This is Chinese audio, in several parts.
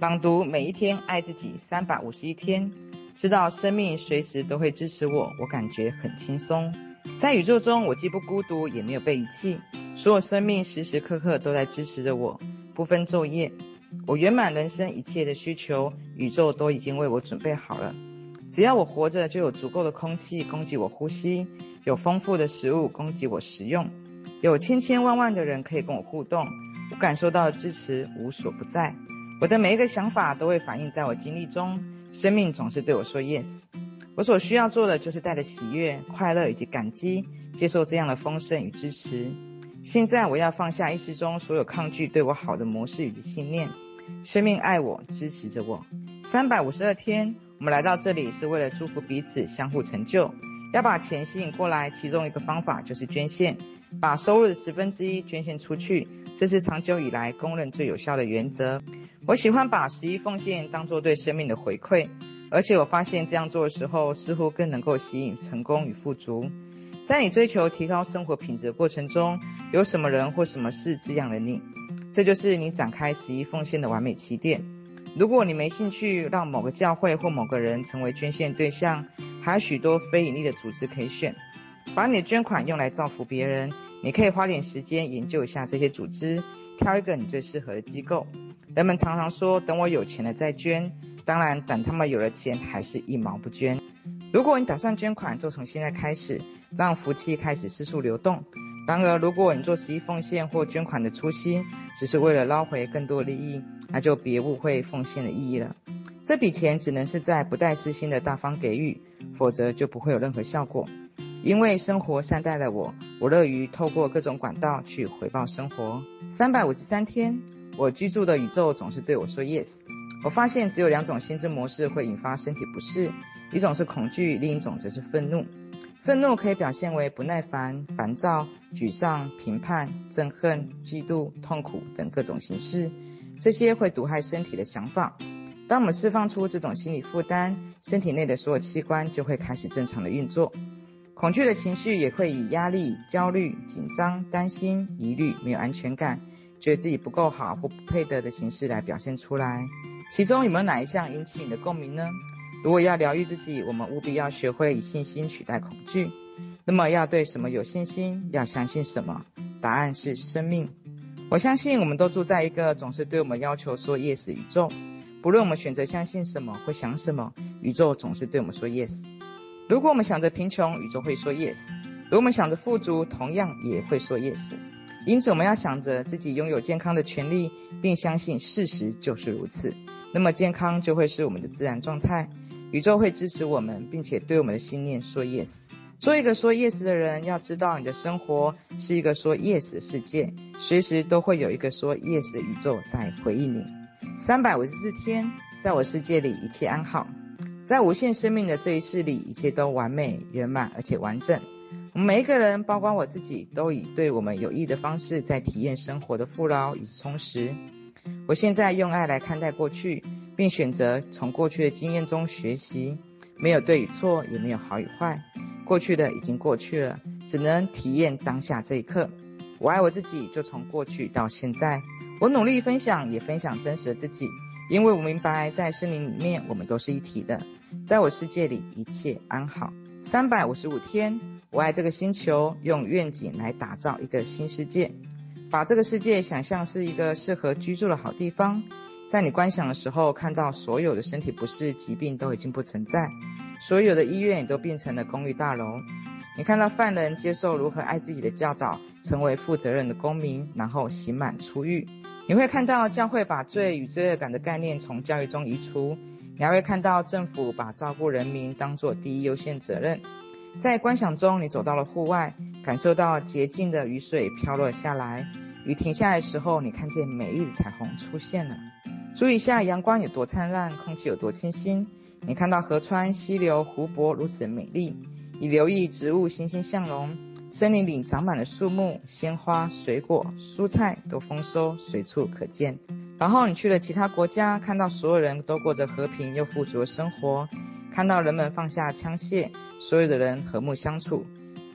朗读每一天，爱自己三百五十一天，知道生命随时都会支持我，我感觉很轻松。在宇宙中，我既不孤独，也没有被遗弃，所有生命时时刻刻都在支持着我，不分昼夜。我圆满人生一切的需求，宇宙都已经为我准备好了。只要我活着，就有足够的空气供给我呼吸，有丰富的食物供给我食用，有千千万万的人可以跟我互动。我感受到的支持无所不在，我的每一个想法都会反映在我经历中。生命总是对我说 yes，我所需要做的就是带着喜悦、快乐以及感激，接受这样的丰盛与支持。现在我要放下意识中所有抗拒对我好的模式以及信念。生命爱我，支持着我。三百五十二天，我们来到这里是为了祝福彼此，相互成就。要把钱吸引过来，其中一个方法就是捐献，把收入的十分之一捐献出去。这是长久以来公认最有效的原则。我喜欢把十一奉献当做对生命的回馈，而且我发现这样做的时候，似乎更能够吸引成功与富足。在你追求提高生活品质的过程中，有什么人或什么事滋养了你？这就是你展开十一奉献的完美起点。如果你没兴趣让某个教会或某个人成为捐献对象，还有许多非盈利的组织可以选。把你的捐款用来造福别人。你可以花点时间研究一下这些组织，挑一个你最适合的机构。人们常常说：“等我有钱了再捐。”当然，等他们有了钱，还是一毛不捐。如果你打算捐款，就从现在开始，让福气开始四处流动。然而，如果你做十一奉献或捐款的初心只是为了捞回更多利益，那就别误会奉献的意义了。这笔钱只能是在不带私心的大方给予，否则就不会有任何效果。因为生活善待了我，我乐于透过各种管道去回报生活。三百五十三天，我居住的宇宙总是对我说 yes。我发现只有两种心智模式会引发身体不适，一种是恐惧，另一种则是愤怒。愤怒可以表现为不耐烦、烦躁、沮丧、评判、憎恨、嫉妒、痛苦等各种形式，这些会毒害身体的想法。当我们释放出这种心理负担，身体内的所有器官就会开始正常的运作。恐惧的情绪也会以压力、焦虑、紧张、担心、疑虑、没有安全感、觉得自己不够好或不配得的形式来表现出来。其中有没有哪一项引起你的共鸣呢？如果要疗愈自己，我们务必要学会以信心取代恐惧。那么要对什么有信心？要相信什么？答案是生命。我相信我们都住在一个总是对我们要求说 yes 宇宙。不论我们选择相信什么或想什么，宇宙总是对我们说 yes。如果我们想着贫穷，宇宙会说 yes；如果我们想着富足，同样也会说 yes。因此，我们要想着自己拥有健康的权利，并相信事实就是如此。那么，健康就会是我们的自然状态。宇宙会支持我们，并且对我们的信念说 yes。做一个说 yes 的人，要知道你的生活是一个说 yes 的世界，随时都会有一个说 yes 的宇宙在回应你。三百五十四天，在我世界里一切安好。在无限生命的这一世里，一切都完美、圆满而且完整。我们每一个人，包括我自己，都以对我们有益的方式在体验生活的富饶与充实。我现在用爱来看待过去，并选择从过去的经验中学习。没有对与错，也没有好与坏。过去的已经过去了，只能体验当下这一刻。我爱我自己，就从过去到现在。我努力分享，也分享真实的自己，因为我明白，在森林里面，我们都是一体的。在我世界里，一切安好。三百五十五天，我爱这个星球，用愿景来打造一个新世界，把这个世界想象是一个适合居住的好地方。在你观想的时候，看到所有的身体不适、疾病都已经不存在，所有的医院也都变成了公寓大楼。你看到犯人接受如何爱自己的教导，成为负责任的公民，然后刑满出狱。你会看到教会把罪与罪恶感的概念从教育中移除。你还会看到政府把照顾人民当作第一优先责任。在观想中，你走到了户外，感受到洁净的雨水飘落下来。雨停下来的时候，你看见美丽的彩虹出现了。注意一下阳光有多灿烂，空气有多清新。你看到河川、溪流、湖泊如此美丽。你留意植物欣欣向荣，森林里长满了树木、鲜花、水果、蔬菜都丰收，随处可见。然后你去了其他国家，看到所有人都过着和平又富足的生活，看到人们放下枪械，所有的人和睦相处，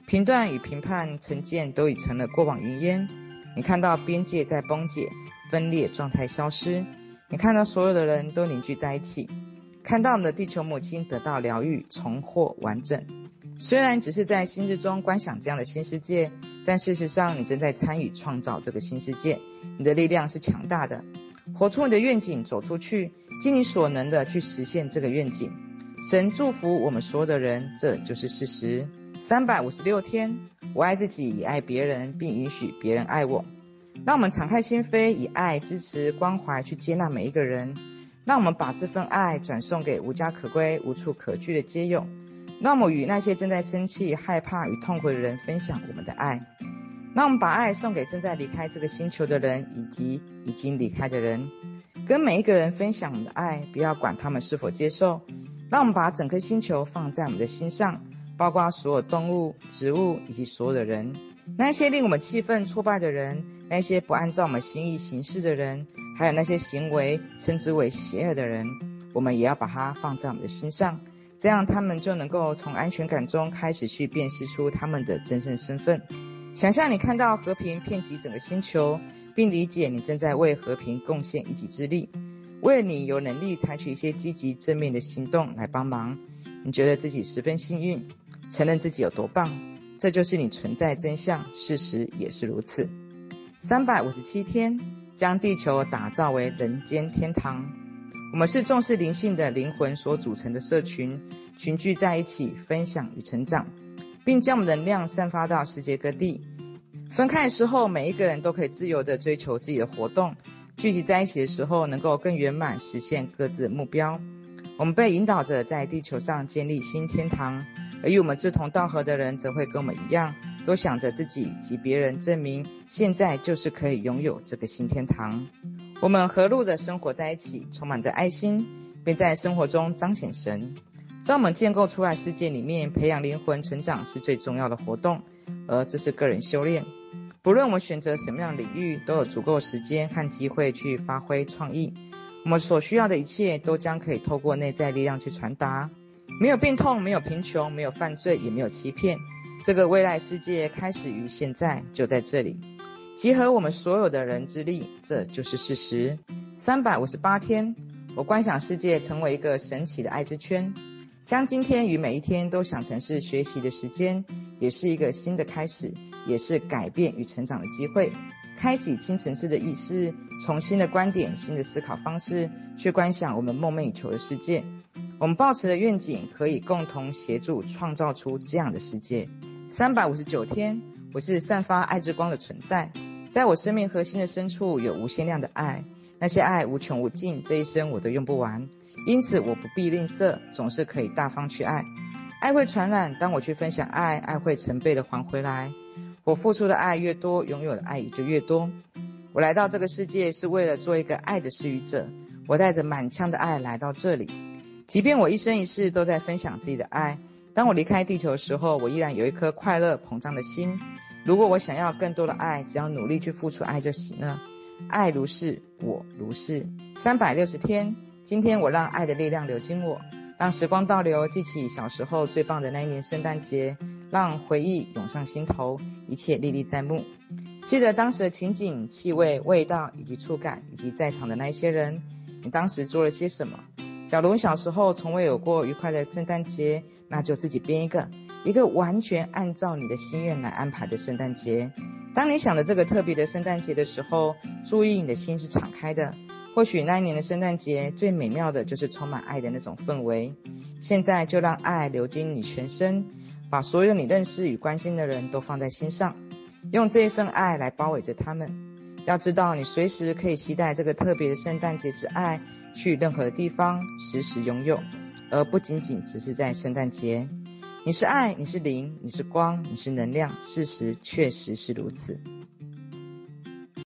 评断与评判、成见都已成了过往云烟。你看到边界在崩解，分裂状态消失，你看到所有的人都凝聚在一起，看到你的地球母亲得到疗愈、重获完整。虽然只是在心智中观想这样的新世界，但事实上你正在参与创造这个新世界。你的力量是强大的，活出你的愿景，走出去，尽你所能的去实现这个愿景。神祝福我们所有的人，这就是事实。三百五十六天，我爱自己，也爱别人，并允许别人爱我。让我们敞开心扉，以爱、支持、关怀去接纳每一个人。让我们把这份爱转送给无家可归、无处可去的街友。让我们与那些正在生气、害怕与痛苦的人分享我们的爱。让我们把爱送给正在离开这个星球的人，以及已经离开的人。跟每一个人分享我们的爱，不要管他们是否接受。让我们把整颗星球放在我们的心上，包括所有动物、植物以及所有的人。那些令我们气愤、挫败的人，那些不按照我们心意行事的人，还有那些行为称之为邪恶的人，我们也要把它放在我们的心上。这样，他们就能够从安全感中开始去辨识出他们的真正身份。想象你看到和平遍及整个星球，并理解你正在为和平贡献一己之力，为你有能力采取一些积极正面的行动来帮忙。你觉得自己十分幸运，承认自己有多棒，这就是你存在真相，事实也是如此。三百五十七天，将地球打造为人间天堂。我们是重视灵性的灵魂所组成的社群，群聚在一起分享与成长，并将我们能量散发到世界各地。分开的时候，每一个人都可以自由地追求自己的活动；聚集在一起的时候，能够更圆满实现各自目标。我们被引导着在地球上建立新天堂，而与我们志同道合的人则会跟我们一样，都想着自己及别人证明现在就是可以拥有这个新天堂。我们和睦的生活在一起，充满着爱心，并在生活中彰显神。在我们建构出来世界里面，培养灵魂成长是最重要的活动，而这是个人修炼。不论我们选择什么样的领域，都有足够时间和机会去发挥创意。我们所需要的一切，都将可以透过内在力量去传达。没有病痛，没有贫穷，没有犯罪，也没有欺骗。这个未来世界开始于现在，就在这里。集合我们所有的人之力，这就是事实。三百五十八天，我观想世界成为一个神奇的爱之圈，将今天与每一天都想成是学习的时间，也是一个新的开始，也是改变与成长的机会。开启新层次的意识，从新的观点、新的思考方式去观想我们梦寐以求的世界。我们抱持的愿景，可以共同协助创造出这样的世界。三百五十九天。我是散发爱之光的存在，在我生命核心的深处有无限量的爱，那些爱无穷无尽，这一生我都用不完，因此我不必吝啬，总是可以大方去爱。爱会传染，当我去分享爱，爱会成倍的还回来。我付出的爱越多，拥有的爱也就越多。我来到这个世界是为了做一个爱的施予者，我带着满腔的爱来到这里，即便我一生一世都在分享自己的爱，当我离开地球的时候，我依然有一颗快乐膨胀的心。如果我想要更多的爱，只要努力去付出爱就行了。爱如是，我如是。三百六十天，今天我让爱的力量流经我，让时光倒流，记起小时候最棒的那一年圣诞节，让回忆涌上心头，一切历历在目。记得当时的情景、气味、味道以及触感，以及在场的那些人，你当时做了些什么？假如你小时候从未有过愉快的圣诞节，那就自己编一个。一个完全按照你的心愿来安排的圣诞节。当你想着这个特别的圣诞节的时候，注意你的心是敞开的。或许那一年的圣诞节最美妙的就是充满爱的那种氛围。现在就让爱流经你全身，把所有你认识与关心的人都放在心上，用这一份爱来包围着他们。要知道，你随时可以期待这个特别的圣诞节之爱，去任何的地方，时时拥有，而不仅仅只是在圣诞节。你是爱，你是灵，你是光，你是能量。事实确实是如此。